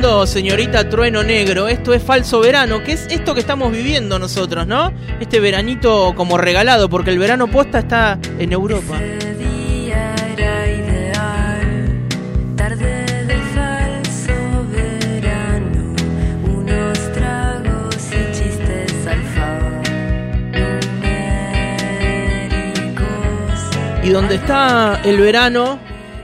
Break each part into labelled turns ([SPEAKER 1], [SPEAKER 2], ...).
[SPEAKER 1] Señorita Trueno Negro. Esto es falso verano, que es esto que estamos viviendo nosotros, ¿no? Este veranito como regalado, porque el verano posta está en Europa. Y donde está el verano,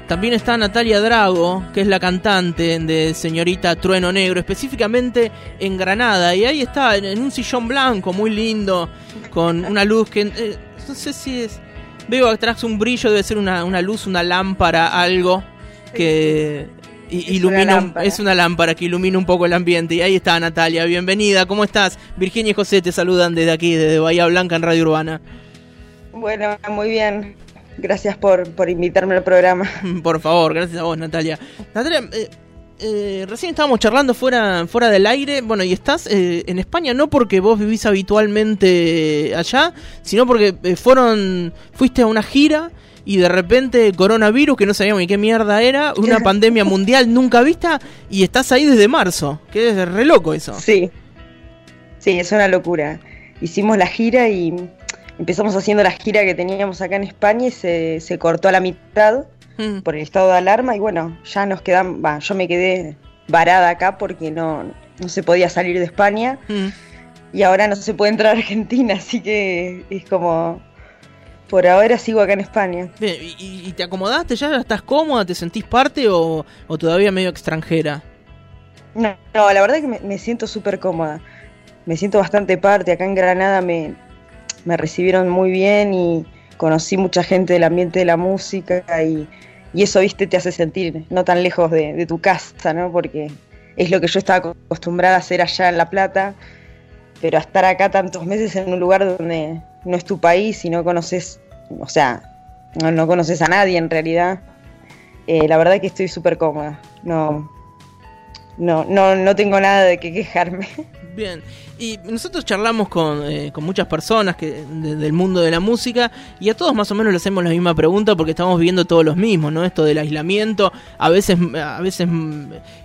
[SPEAKER 1] también está Natalia Drago, que es la cantante de Señorita Trueno Negro, específicamente en Granada. Y ahí está, en un sillón blanco, muy lindo, con una luz que... Eh, no sé si es... Veo atrás un brillo, debe ser una, luz, una lámpara, algo que ilumina es una lámpara que ilumina un poco el ambiente. Y ahí está Natalia bienvenida cómo estás Virginia y José te saludan desde aquí desde Bahía Blanca en Radio Urbana.
[SPEAKER 2] Bueno muy bien Gracias por, por invitarme al programa.
[SPEAKER 1] Por favor, gracias a vos, Natalia. Natalia, eh, eh, recién estábamos charlando fuera, fuera del aire. Bueno, y estás eh, en España no porque vos vivís habitualmente allá, sino porque fueron, fuiste a una gira y de repente coronavirus, que no sabíamos ni qué mierda era, una pandemia mundial nunca vista, y estás ahí desde marzo, que es re loco eso.
[SPEAKER 2] Sí, sí, es una locura. Hicimos la gira y empezamos haciendo la gira que teníamos acá en España y se, se cortó a la mitad mm. por el estado de alarma y bueno, ya nos quedan, va, yo me quedé varada acá porque no, no se podía salir de España mm. y ahora no se puede entrar a Argentina, así que es como, por ahora sigo acá en España.
[SPEAKER 1] ¿y, te acomodaste ya? ¿Estás cómoda? ¿Te sentís parte o, o todavía medio extranjera?
[SPEAKER 2] No, no la verdad es que me, me siento súper cómoda. Me siento bastante parte. Acá en Granada me, me recibieron muy bien y conocí mucha gente del ambiente de la música y, eso, viste, te hace sentir no tan lejos de, tu casa, ¿no? Porque es lo que yo estaba acostumbrada a hacer allá en La Plata, pero estar acá tantos meses en un lugar donde no es tu país y no conoces, o sea, no, conoces a nadie en realidad, eh, la verdad que estoy súper cómoda, no, no, no, no tengo nada de qué quejarme.
[SPEAKER 1] Bien, y nosotros charlamos con, eh, con muchas personas que, del mundo de la música y a todos más o menos le hacemos la misma pregunta porque estamos viviendo todos los mismos, ¿no? Esto del aislamiento, a veces, a veces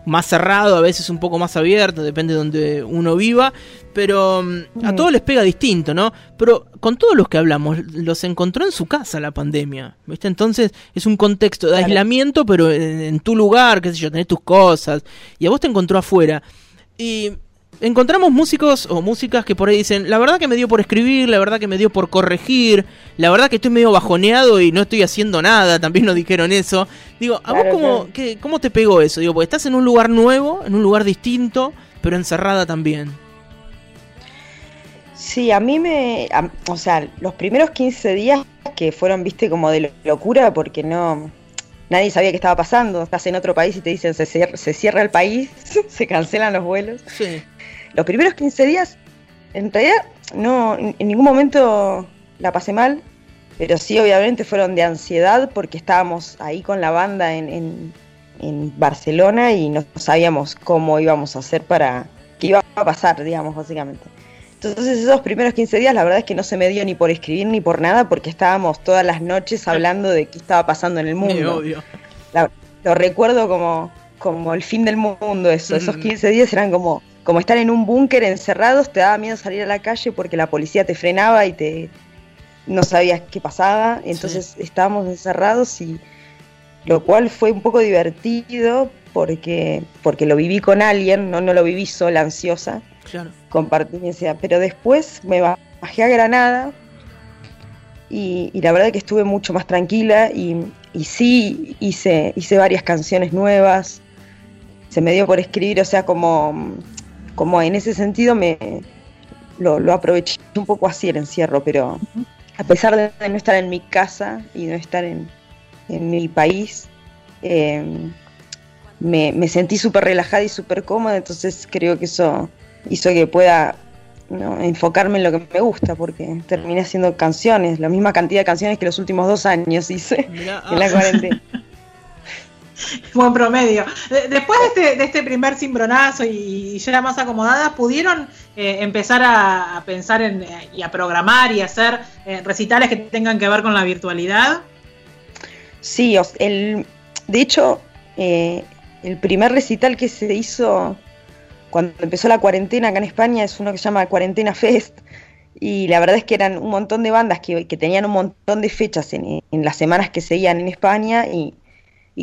[SPEAKER 1] más cerrado, a veces un poco más abierto, depende de donde uno viva, pero mm, a todos les pega distinto, ¿no? Pero con todos los que hablamos, los encontró en su casa la pandemia, ¿viste? Entonces es un contexto de aislamiento, pero en, en tu lugar, qué sé yo, tenés tus cosas, y a vos te encontró afuera. Y encontramos músicos o músicas que por ahí dicen, la verdad que me dio por escribir, la verdad que me dio por corregir, la verdad que estoy medio bajoneado y no estoy haciendo nada, también nos dijeron eso. Digo, ¿a vos cómo, cómo te pegó eso? Digo, porque estás en un lugar nuevo, en un lugar distinto, pero encerrada también.
[SPEAKER 2] Sí, a mí me, o sea, los primeros 15 días que fueron, viste, como de locura porque no, nadie sabía qué estaba pasando. Estás en otro país y te dicen se cierra, se cierra el país, se cancelan los vuelos. Sí los primeros 15 días, en realidad, no, en ningún momento la pasé mal, pero sí, obviamente, fueron de ansiedad porque estábamos ahí con la banda en, Barcelona y no sabíamos cómo íbamos a hacer para. qué iba a pasar, digamos, básicamente. Entonces, esos primeros 15 días, la verdad es que no se me dio ni por escribir ni por nada, porque estábamos todas las noches hablando de qué estaba pasando en el mundo. lo recuerdo como, como el fin del mundo, eso. Esos 15 mm. días eran como como estar en un búnker encerrados, te daba miedo salir a la calle porque la policía te frenaba y te no sabías qué pasaba, entonces estábamos encerrados y lo cual fue un poco divertido porque porque lo viví con alguien, no no lo viví sola ansiosa. Claro. Compartí pero después me bajé a Granada y, la verdad que estuve mucho más tranquila y, y sí hice hice varias canciones nuevas. Se me dio por escribir, o sea, como como en ese sentido me lo, aproveché un poco así el encierro, pero a pesar de no estar en mi casa y no estar en, mi país, em, me, sentí súper relajada y súper cómoda, entonces creo que eso hizo que pueda enfocarme en lo que me gusta, porque terminé haciendo canciones, la misma cantidad de canciones que los últimos dos años hice en la cuarentena.
[SPEAKER 3] Buen promedio. Después de este, de este primer cimbronazo y, ya más acomodadas, ¿pudieron eh, empezar a, pensar en, eh, y a programar y hacer eh, recitales que tengan que ver con la virtualidad?
[SPEAKER 2] Sí, el, de hecho, el primer recital que se hizo cuando empezó la cuarentena acá en España es uno que se llama Cuarentena Fest. Y la verdad es que eran un montón de bandas que, tenían un montón de fechas en, las semanas que seguían en España y,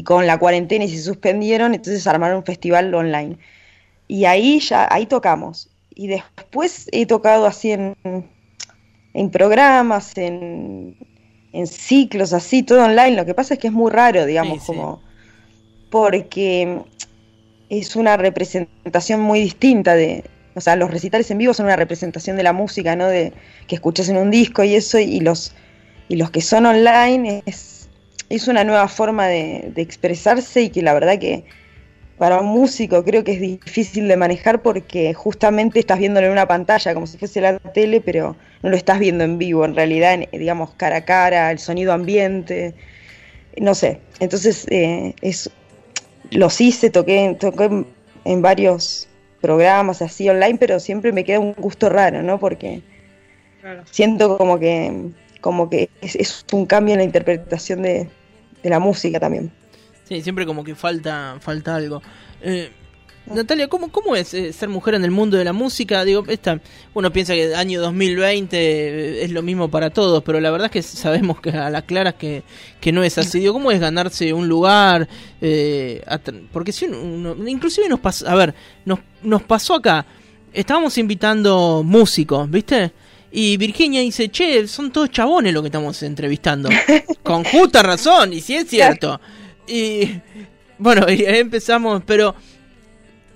[SPEAKER 2] con la cuarentena y se suspendieron, entonces armaron un festival online. Y ahí ya, ahí tocamos. Y después he tocado así en, en programas, en, en ciclos, así, todo online. Lo que pasa es que es muy raro, digamos, como porque es una representación muy distinta de, o sea, los recitales en vivo son una representación de la música, ¿no? De que escuchas en un disco y eso, y los, y los que son online es, es una nueva forma de, expresarse y que la verdad que para un músico creo que es difícil de manejar porque justamente estás viéndolo en una pantalla como si fuese la tele, pero no lo estás viendo en vivo, en realidad, digamos, cara a cara, el sonido ambiente, no sé. Entonces, eh, es los hice, toqué, toqué en varios programas así online, pero siempre me queda un gusto raro, ¿no? Porque siento como que, como que es, un cambio en la interpretación de, de, la música también.
[SPEAKER 1] Sí, siempre como que falta, falta algo. Eh, Natalia, ¿cómo, cómo es eh, ser mujer en el mundo de la música? Digo, esta, uno piensa que el año 2020 eh, es lo mismo para todos, pero la verdad es que sabemos que a las claras que, que no es así. Digo, ¿cómo es ganarse un lugar? Eh, porque si uno, inclusive nos pasó, a ver, nos, nos pasó acá, estábamos invitando músicos, ¿viste? Y Virginia dice, che, son todos chabones lo que estamos entrevistando. Con justa razón, y si es cierto. Y bueno, y ahí empezamos, pero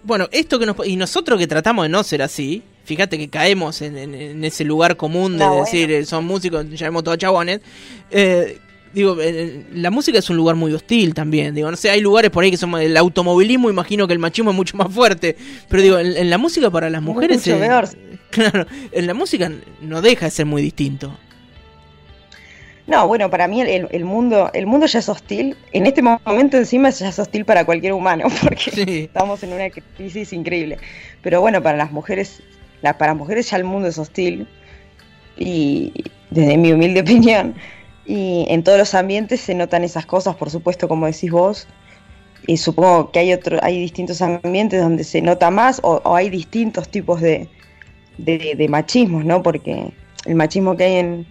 [SPEAKER 1] bueno, esto que nos. Y nosotros que tratamos de no ser así, fíjate que caemos en, ese lugar común de decir, eh, son músicos, llamemos todos chabones. Eh, digo, eh, la música es un lugar muy hostil también. Digo, no sé, hay lugares por ahí que son el automovilismo, imagino que el machismo es mucho más fuerte. Pero digo, en, la música para las mujeres. Claro, en la música no deja de ser muy distinto.
[SPEAKER 2] No, bueno, para mí el, mundo, el mundo ya es hostil. En este momento encima ya es hostil para cualquier humano, porque estamos en una crisis increíble. Pero bueno, para las mujeres, la, para mujeres ya el mundo es hostil. Y desde mi humilde opinión, y en todos los ambientes se notan esas cosas, por supuesto, como decís vos. Y supongo que hay otro, hay distintos ambientes donde se nota más, o, hay distintos tipos de, de, de machismos, ¿no? Porque el machismo que hay en,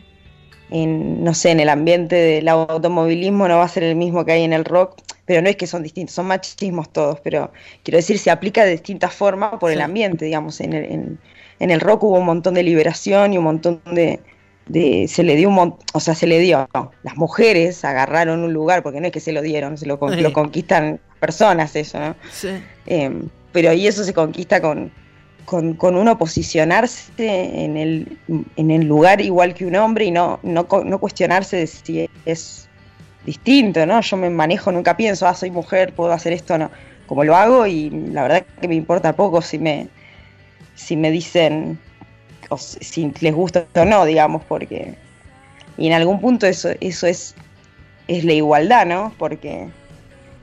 [SPEAKER 2] en, no sé, en el ambiente del automovilismo no va a ser el mismo que hay en el rock, pero no es que son distintos, son machismos todos, pero quiero decir, se aplica de distintas formas por el ambiente, digamos, en el, en, el rock hubo un montón de liberación y un montón de, de se le dio un o sea, se le dio, las mujeres agarraron un lugar, porque no es que se lo dieron, se lo, lo conquistan personas eso, ¿no? Sí. Em, pero ahí eso se conquista con, con, con, uno posicionarse en el, en el lugar igual que un hombre y no, no, no cuestionarse de si es distinto, ¿no? Yo me manejo, nunca pienso, ah, soy mujer, puedo hacer esto, no. Como lo hago y la verdad que me importa poco si me, si me dicen o si les gusta o no, digamos, porque... Y en algún punto eso, eso es, es la igualdad, ¿no? Porque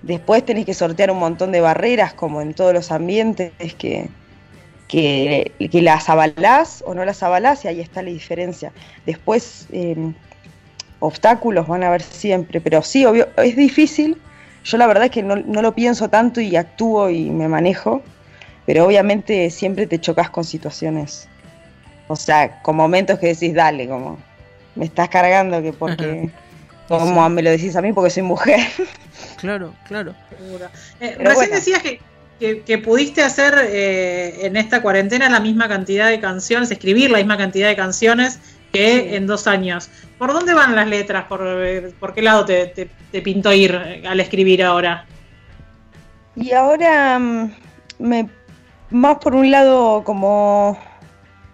[SPEAKER 2] después tenés que sortear un montón de barreras, como en todos los ambientes, que, que, las avalás o no las avalás y ahí está la diferencia. Después, em, obstáculos van a haber siempre, pero sí, obvio, es difícil. Yo la verdad es que no, lo pienso tanto y actúo y me manejo, pero obviamente siempre te chocas con situaciones. O sea, con momentos que decís, dale, como me estás cargando que porque... Como me lo decís a mí porque soy mujer.
[SPEAKER 1] Claro, claro.
[SPEAKER 3] Eh, recién decías que, que, pudiste hacer eh, en esta cuarentena la misma cantidad de canciones, escribir la misma cantidad de canciones que en dos años. ¿Por dónde van las letras? ¿Por, eh, qué lado te, pintó ir eh, al escribir ahora?
[SPEAKER 2] Y ahora mm, me más por un lado como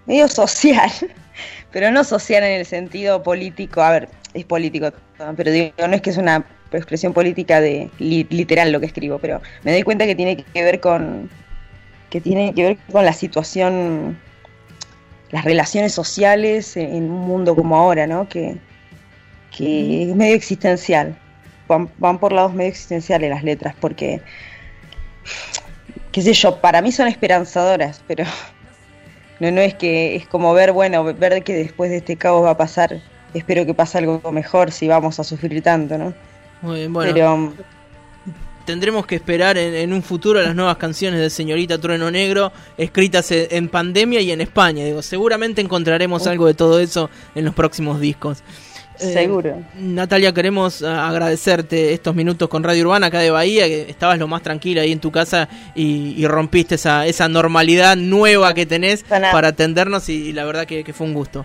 [SPEAKER 2] medio social, pero no social en el sentido político. A ver, es político, pero digo, no es que es una expresión política de literal lo que escribo, pero me doy cuenta que tiene que ver con que tiene que ver con la situación, las relaciones sociales en un mundo como ahora, ¿no? Que, que es medio existencial. Van, por lados medio existenciales las letras, porque, qué sé yo, para mí son esperanzadoras, pero no, no es que es como ver, bueno, ver que después de este caos va a pasar, espero que pase algo mejor si vamos a sufrir tanto, ¿no?
[SPEAKER 1] Muy bien, bueno. tendremos que esperar en, un futuro las nuevas canciones de Señorita Trueno Negro escritas en, pandemia y en España. Digo, seguramente encontraremos algo de todo eso en los próximos discos.
[SPEAKER 2] Eh, Seguro.
[SPEAKER 1] Natalia, queremos ah, agradecerte estos minutos con Radio Urbana acá de Bahía, que estabas lo más tranquila ahí en tu casa y, rompiste esa, esa normalidad nueva que tenés para atendernos y, la verdad que, fue un gusto.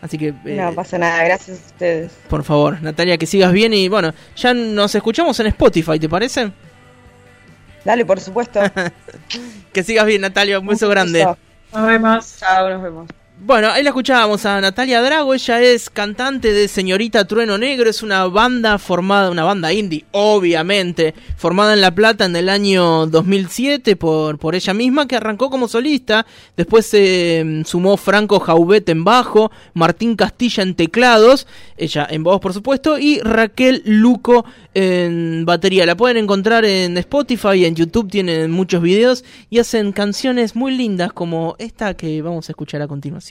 [SPEAKER 1] Así que...
[SPEAKER 2] no eh, pasa nada, gracias a ustedes.
[SPEAKER 1] Por favor, Natalia, que sigas bien y bueno, ya nos escuchamos en Spotify, ¿te parece?
[SPEAKER 2] Dale, por supuesto.
[SPEAKER 1] que sigas bien, Natalia, un beso grande.
[SPEAKER 3] Nos vemos.
[SPEAKER 2] Chao, nos vemos.
[SPEAKER 1] Bueno, ahí la escuchábamos a Natalia Drago, ella es cantante de Señorita Trueno Negro, es una banda formada, una banda indie, obviamente, formada en La Plata en el año 2007 por, por ella misma, que arrancó como solista, después se mm, sumó Franco Jaubet en bajo, Martín Castilla en teclados, ella en voz por supuesto, y Raquel Luco en batería. La pueden encontrar en Spotify y en YouTube, tienen muchos videos y hacen canciones muy lindas como esta que vamos a escuchar a continuación.